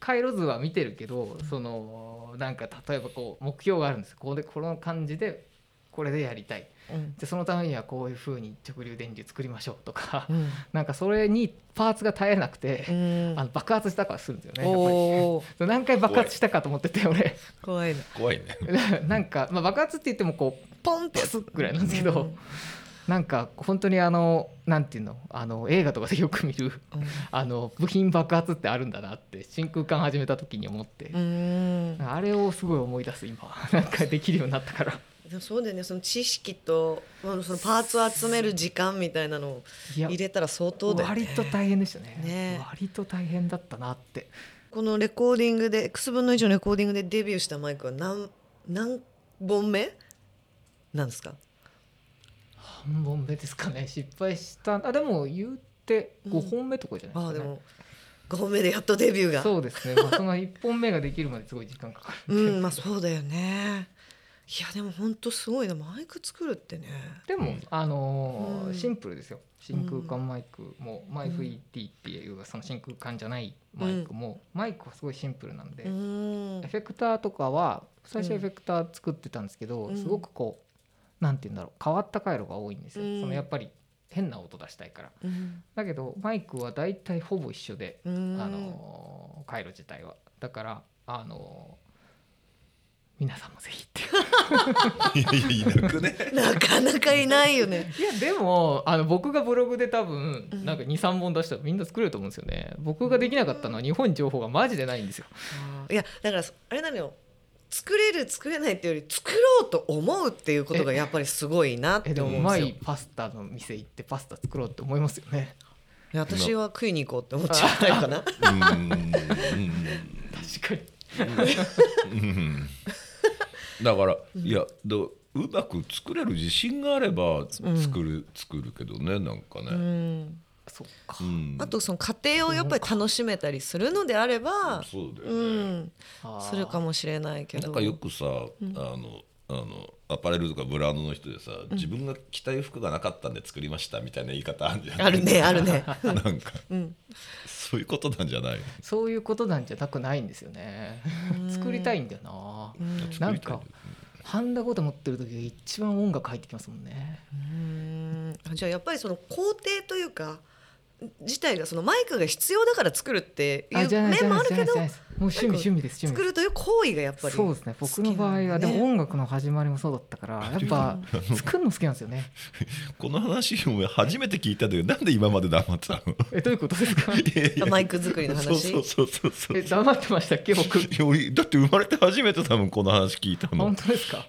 回路図は見てるけどそのなんか例えばこう目標があるんです。こうでこの感じでこれでやりたいうん。でそのためにはこういうふうに直流電流作りましょうとか、うん。なんかそれにパーツが耐えなくて、うん。あの爆発したかするんですよねやっぱり。何回爆発したかと思ってて俺。怖いな。怖いね。なんか、まあ、爆発って言ってもこうポンってすぐらいなんですけど、なんか本当にあのなんていうのあの映画とかでよく見るあの部品爆発ってあるんだなって真空管始めた時に思って、うん。あれをすごい思い出す今。なんかできるようになったからでもそうだよね。その知識とまあそのパーツを集める時間みたいなのを入れたら相当だよね。割と大変でしたね。ね。割と大変だったなって。このレコーディングで X 分の1のレコーディングでデビューしたマイクは何何本目なんですか？半本目ですかね。失敗した。あでも言って5本目とかじゃないですか、ね。ああでも5本目でやっとデビューが。そうですね、まあ、その1本目ができるまですごい時間かかるうんまあそうだよねいやでも本当すごいなマイク作るってね。でも、うん。あのーうん。シンプルですよ。真空管マイクも、マイク ET っていうその真空管じゃないマイクも、マイクはすごいシンプルなんで、うん。エフェクターとかは最初うんエフェクター作ってたんですけど、うん。すごくこうなんて言うんだろう変わった回路が多いんですよ、うん。そのやっぱり変な音出したいから。うん。だけどマイクは大体ほぼ一緒で、うん。あのー回路自体は。だからあのー皆さんもぜひって。い ういやいやいなくねなかなかいないよね。いやでもあの僕がブログで多分うん。なんか23本出したらみんな作れると思うんですよね。僕ができなかったのは日本情報がマジでないんですよ。いやだからあれなのよ。作れる作れないっていうより作ろうと思うっていうことがやっぱりすごいなっえでて思うんですよ。もうまいパスタの店行ってパスタ作ろうって思いますよね。私は食いに行こうって思っちゃうタイプかな。うんうん確かに。うんだからいやどうまく作れる自信があれば作る、作るけどねなんかうね、ん。そっか。うん。あとその家庭をやっぱり楽しめたりするのであればそうだようね、ん。あーするかもしれないけど。なんかよくさ、あのあのアパレルとかブランドの人でさ、自分が着たい服がなかったんで作りましたみたいな言い方あるじゃん。あるね あるね。なんかうん。そういうことなんじゃないそういうことなんじゃなくないんですよね。作りたいんだよな。うん。なんかハンダゴテ持ってる時が一番音楽入ってきますもんね。うん。じゃあやっぱりその工程というか自体がそのマイクが必要だから作るっていう面もあるけどもう趣味趣味です趣味作るという行為がやっぱりそうですね。僕の場合はでも音楽の始まりもそうだったからやっぱ作るの好きなんですよね。この話を初めて聞いたんだけどなんで今まで黙ってたの？えどういうことですか？いやいやマイク作りの話。そうそうそうそうえ黙ってましたっけ僕？だって生まれて初めて多分この話聞いたの。本当ですか？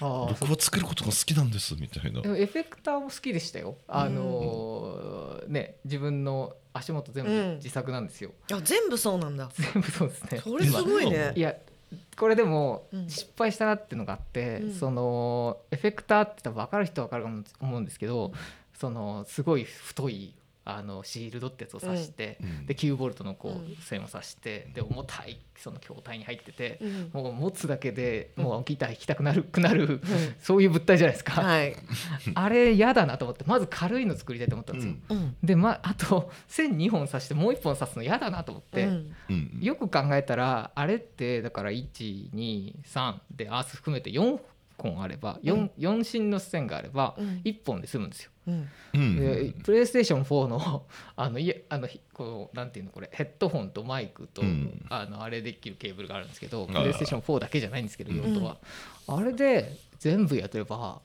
僕は作ることが好きなんですみたいな。でもエフェクターも好きでしたよ。あのーね自分の足元全部うん。自作なんですよ、あ全部そうなんだ。全部そうですね。それすごいね。いやこれでもうん。失敗したなっていうのがあって、うん。そのエフェクターって多分分かる人は分かると思うんですけど、そのすごい太いあのシールドってやつを刺して、うん。で9ボルトのこうん。う線を刺してで重たいその筐体に入ってて、うん。もう持つだけでもうギター弾きたくなるくなる、そういう物体じゃないですか、はい。あれ嫌だなと思ってまず軽いの作りたいと思ったんですよ。うん。でまあと線2本刺してもう1本刺すの嫌だなと思って。うん。うん。よく考えたらあれってだから123でアース含めて4本あれば 4, 4芯の線があればうん。1本で済むんですよ。うん。うん。でプレイステーション4の あのいえあのひこうなんていうのこれヘッドホンとマイクと、うん。あのあれできるケーブルがあるんですけどあプレイステーション4だけじゃないんですけど用途は、あれで全部やってれば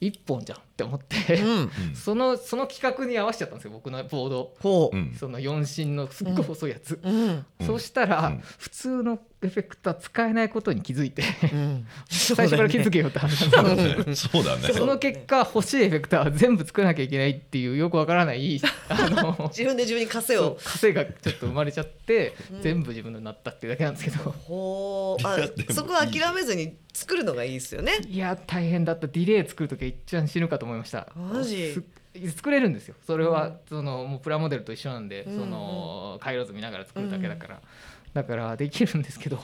1本じゃんって思って、うん。そのその企画に合わせちゃったんですよ僕のボード。ほう。ん。その4芯のすっごい細いやつ、ううん。そうしたら、うん。普通のエフェクター使えないことに気づいてうん。最初から気づけよって話なんですよ。そうだね。そうだね。その結果欲しいエフェクターは全部作らなきゃいけないっていうよくわからない あの自分で自分に稼そをう稼がちょっと生まれちゃって、うん。全部自分のになったっていうだけなんですけど。ほう。あそこは諦めずに作るのがいいですよね。いや大変だった。ディレイ作る時は一番死ぬかと思いました。マジ？す作れるんですよ。それは、そのもうプラモデルと一緒なんで、うん。その回路図見ながら作るだけだから、だからできるんですけど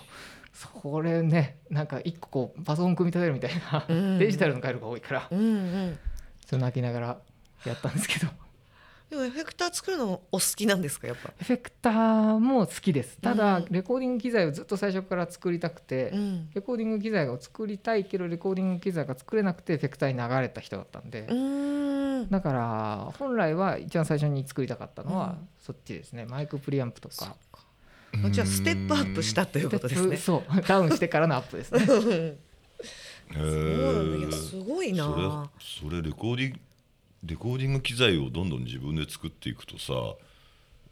それねなんか一個こうパソコン組み立てるみたいな、うん。デジタルの回路が多いからうんうん。ちょっと泣きながらやったんですけどでもエフェクター作るのもお好きなんですかやっぱ？エフェクターも好きです。ただ、うん。レコーディング機材をずっと最初から作りたくて、うん。レコーディング機材を作りたいけどレコーディング機材が作れなくてエフェクターに流れた人だったんで、だから本来は一番最初に作りたかったのはうん。そっちですね。マイクプリアンプとか。あじゃあステップアップしたということですね。そう。ダウンしてからのアップですね。すごいな。それレコーディンレコーディング機材をどんどん自分で作っていくとさ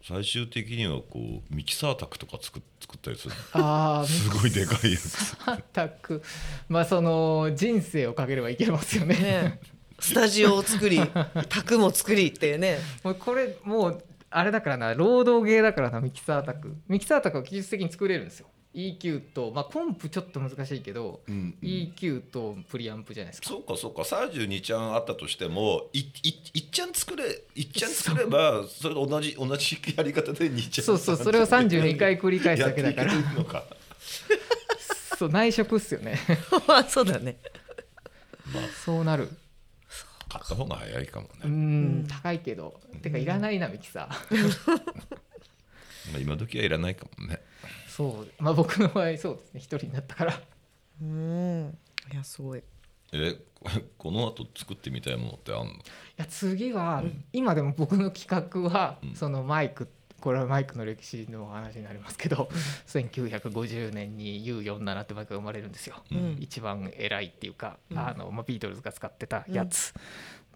最終的にはこうミキサー卓とか作っ作ったりするああすごいでかいやつ。全くまあその人生をかければいけますよね。ねスタジオを作り卓も作りっていうね。もうこれもうあれだからな労働芸だからなミキサー卓ミキサー卓は技術的に作れるんですよ EQ とまあコンプちょっと難しいけど、うんうん。EQ とプリアンプじゃないですか。そうかそうか。32ちゃんあったとしてもいい1ちゃん作れ一ちゃん作ればそれと同じ同じやり方で2ちゃんそうそう。それを32回繰り返すだけだから。やっていけるのか。そう内職っすよね。まあそうだね。そうなる。買った方が早いかもね、ん。高いけど。てかいらないなミキサー。まあ、今時はいらないかもねそう。まあ僕の場合そうですね。一人になったから。うん。いやすごい。えこの後作ってみたいものってあんの？いや次は、今でも僕の企画は、うん。そのマイクこれはマイクの歴史の話になりますけど、1950年に U47 ってマイクが生まれるんですよ、うん。一番偉いっていうか、うん。あのまあ、ビートルズが使ってたやつ、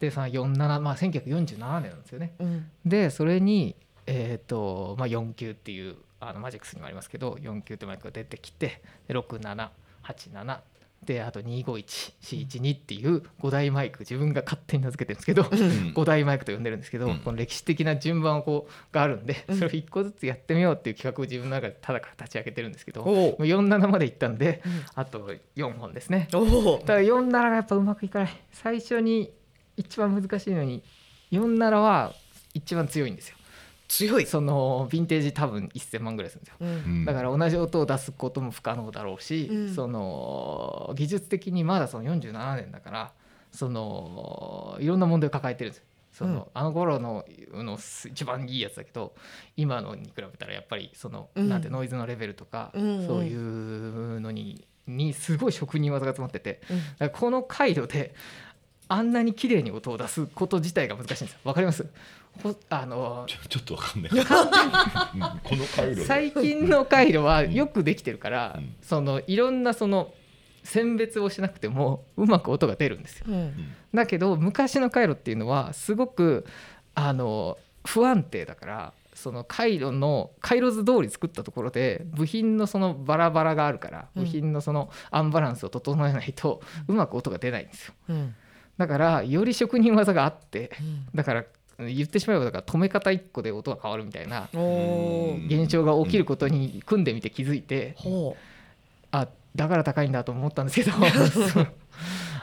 でその47まあ1947年なんですよね。うん。でそれにえっ、とまあ4級っていうあのマジックスにもありますけど4級ってマイクが出てきてで6787であと251412っていう5大マイク自分が勝手に名付けてるんですけど、5大マイクと呼んでるんですけど、うん。この歴史的な順番をこうがあるんでうん。それを1個ずつやってみようっていう企画を自分の中でただから立ち上げてるんですけど、うう47までいったんで、うん。あと4本ですね。おお。ただ47がやっぱうまくいかない。最初に一番難しいのに47は一番強いんですよ強い。そのヴィンテージ多分1000万ぐらいするんですよ。うん。だから同じ音を出すことも不可能だろうし、うん。その技術的にまだその47年だからそのいろんな問題を抱えてるんですよ。その、うん。あの頃のの一番いいやつだけど今のに比べたらやっぱりその、うん。なんてノイズのレベルとか、うん。うんそういうのににすごい職人技が詰まっててうん。だからこの回路であんなに綺麗に音を出すこと自体が難しいんですよ。わかります？ほあのちょちょっとわかんない、うんこの回路で。最近の回路はよくできてるから、うん。そのいろんなその選別をしなくてもうまく音が出るんですよ。うん。だけど昔の回路っていうのはすごくあの不安定だからその回路の回路図通り作ったところで部品のそのバラバラがあるからうん。部品のそのアンバランスを整えないとうまく音が出ないんですよ。うん。だからより職人技があってだから言ってしまえばだから止め方1個で音が変わるみたいな現象が起きることに組んでみて気づいてほあだから高いんだと思ったんですけど。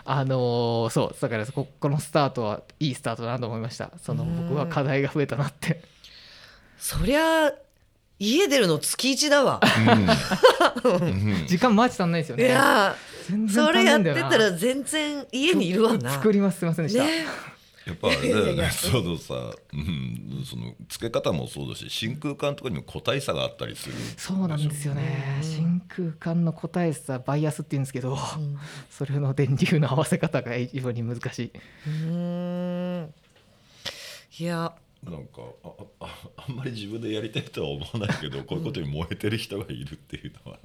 あのーそうだからここのスタートはいいスタートだなと思いました。そのうん。僕は課題が増えたなって。うそりゃ家出るの月一だわ。うん。うん。時間マジ足んないですよいねや全然それやってたら全然家にいるわな。作りますすいませんでした、ねやっぱあれだよね。そのさ、うん、その付け方もそうだし真空管とかにも個体差があったりする。そうなんですよね。うん真空管の個体差バイアスって言うんですけどうん。それの電流の合わせ方が非常に難しい。うーん。いや。なんかあああんまり自分でやりたいとは思わないけどこういうことに燃えてる人がいるっていうのは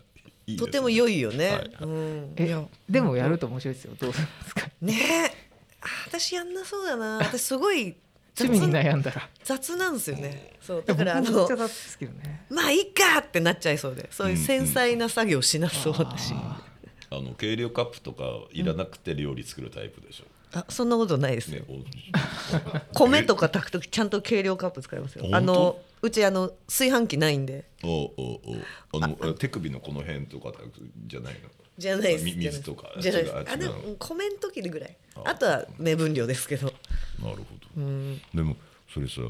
いいね。とても良いよね、はい。うん、い。えやでもやると面白いですよ。どうですか。ね私やんなそうだな。私すごい雑趣味に悩んだら。雑なんですよね。そう。だからあのまあいいかってなっちゃいそうで。そういう繊細な作業しなそう私、ああの計量カップとかいらなくて料理作るタイプでしょ、あそんなことないですね。米とか炊くときちゃんと計量カップ使いますよ。あのうちあの炊飯器ないんで。おおおあの手首のこの辺とかじゃないの？じゃないです。み水とかじゃないです。違うあでも米の時ぐらい。ああとは目分量ですけど。なるほど、うん。でもそれさ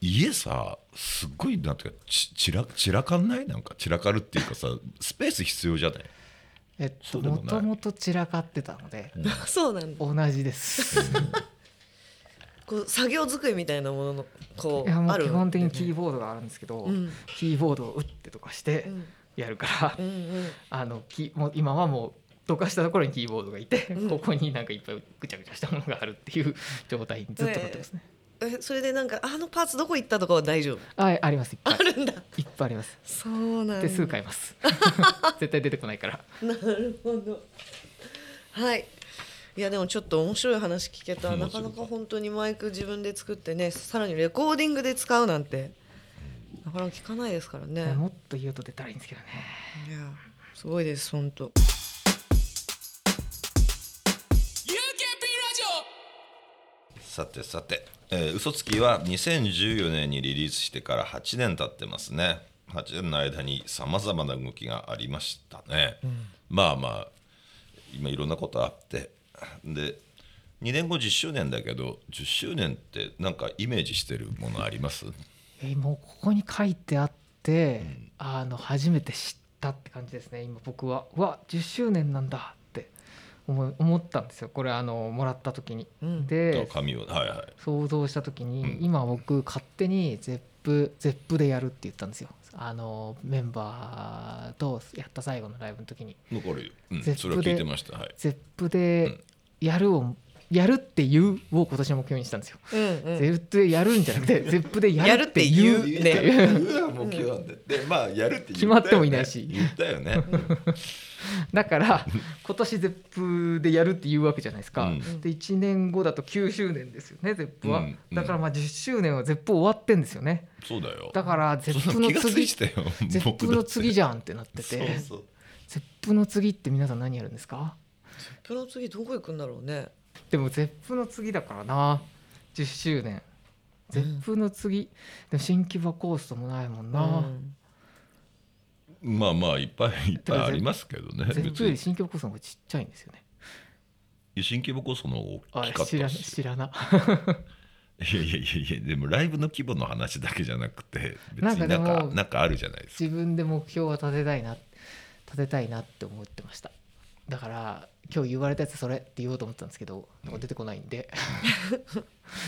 家さすっごいなんていうかち散ら散らかんない？なんか散らかるっていうかさスペース必要じゃない？えっともともと散らかってたので。そうなんだ。同じですこう作業机みたいなもののこいうあるう基本的にキーボードがあるんですけど、うん。キーボードを打ってとかしてうん。やるから、うんうん。あのきもう今はもうどかしたところにキーボードがいて、うん。ここになんかいっぱいぐちゃぐちゃしたものがあるっていう状態にずっとなってますね。えそれでなんかあのパーツどこ行ったとかは大丈夫？ああります。いっぱい。あるんだ。いっぱいあります。そうなんだ。手数買います。絶対出てこないから。なるほど。はいいやでもちょっと面白い話聞けた。面なかなか本当にマイク自分で作ってねさらにレコーディングで使うなんて。なかなか聞かないですからね。もっと言うと出たらいいんですけどね。いやすごいです本当。さてさて、えー、嘘つきは2014年にリリースしてから8年経ってますね。8年の間にさまざまな動きがありましたね、まあまあ今いろんなことあってで2年後10周年だけど10周年ってなんかイメージしてるものあります？えーもうここに書いてあって、あの初めて知ったって感じですね今僕は。うわ10周年なんだって思い思ったんですよ。これあのもらった時に、うん。で紙を。はいはい。想像した時に、うん。今僕勝手に Zepp Zepp でやるって言ったんですよ。あのメンバーとやった最後のライブの時に。残るよ、うん、絶それは聞いてました。はい。 Zepp でやるをやるって言うを今年の目標にしたんですよ、うんうん。 Zepp でやるんじゃなくて Zepp でややるるって言う。っていううわ目標なん。ででまあやるって言ったよね。決まってもいないし。言ったよね、だから今年 Zepp でやるって言うわけじゃないですか、うん。で1年後だと9周年ですよね Zepp は、うんうん。だからまあ10周年は Zepp 終わってんですよね。そうだよ。だから Zepp の次 Zepp の次じゃんってなってて。そうそう。ゼップの次って皆さん何やるんですか？プロ次どこ行くんだろうね。でもゼップの次だからな。10周年。ゼップの次、でも新規場コーストもないもんな、うん。まあまあいっぱいいっぱいありますけどね。ゼップより別に。新規場コーストの方がちっちゃいんですよね。新規模こその大あきかっ知らなたし知らな。いやいやいやいやでもライブの規模の話だけじゃなくて別なんになんかなんかあるじゃないですか。自分で目標は立てたいな立てたいなって思ってましただから今日言われたやつそれって言おうと思ったんですけどなんか出てこないんで。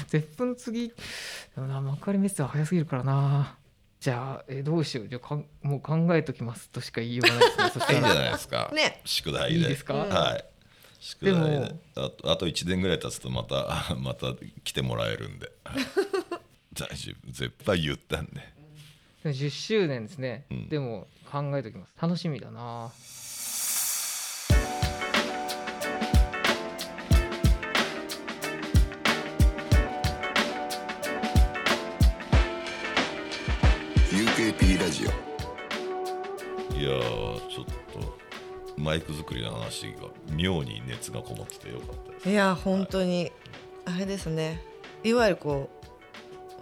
ゼップの次でもな幕張メッセは早すぎるからな。じゃあえどうしよう。じゃあかんもう考えときますとしか言いようがないですね。そしいいんじゃないですか。ね。宿題で。いいですか？はい。宿題で。でも。あとあと1年ぐらい経つとまた また来てもらえるんで。はい。大丈夫。絶対言ったんで。でも10周年ですね、うん。でも考えときます。楽しみだな「UKP ラジオ。いやーちょっとマイク作りの話が妙に熱がこもっててよかったです。いや本当にあれですね。いわゆるこ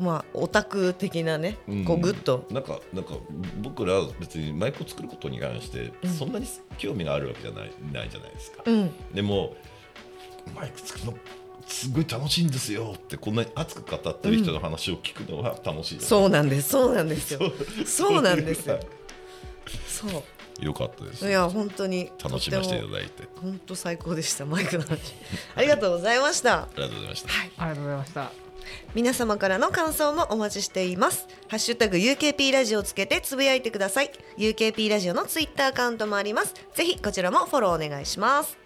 うまあオタク的なね、うん。こうグッと。なんかなんか僕ら別にマイクを作ることに関してそんなに興味があるわけじゃないないじゃないですか、うん。でもマイク作るのすごい楽しいんですよってこんなに熱く語ってる人の話を聞くのは楽しいです、そうなんですそうなんですよ。そう。なんですよ。そう。よかったです。いや本当に。楽しませていただいて。本当最高でしたマイクの話。ありがとうございました。ありがとうございました、ありがとうございました。皆様からの感想もお待ちしています。ハッシュタグ UKP ラジオをつけてつぶやいてください。UKP ラジオのツイッターアカウントもあります。ぜひこちらもフォローお願いします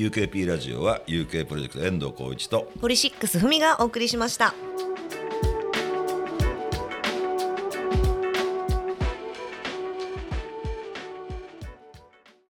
UKP ラジオは UK プロジェクト遠藤浩一とポリシックスふみがお送りしました。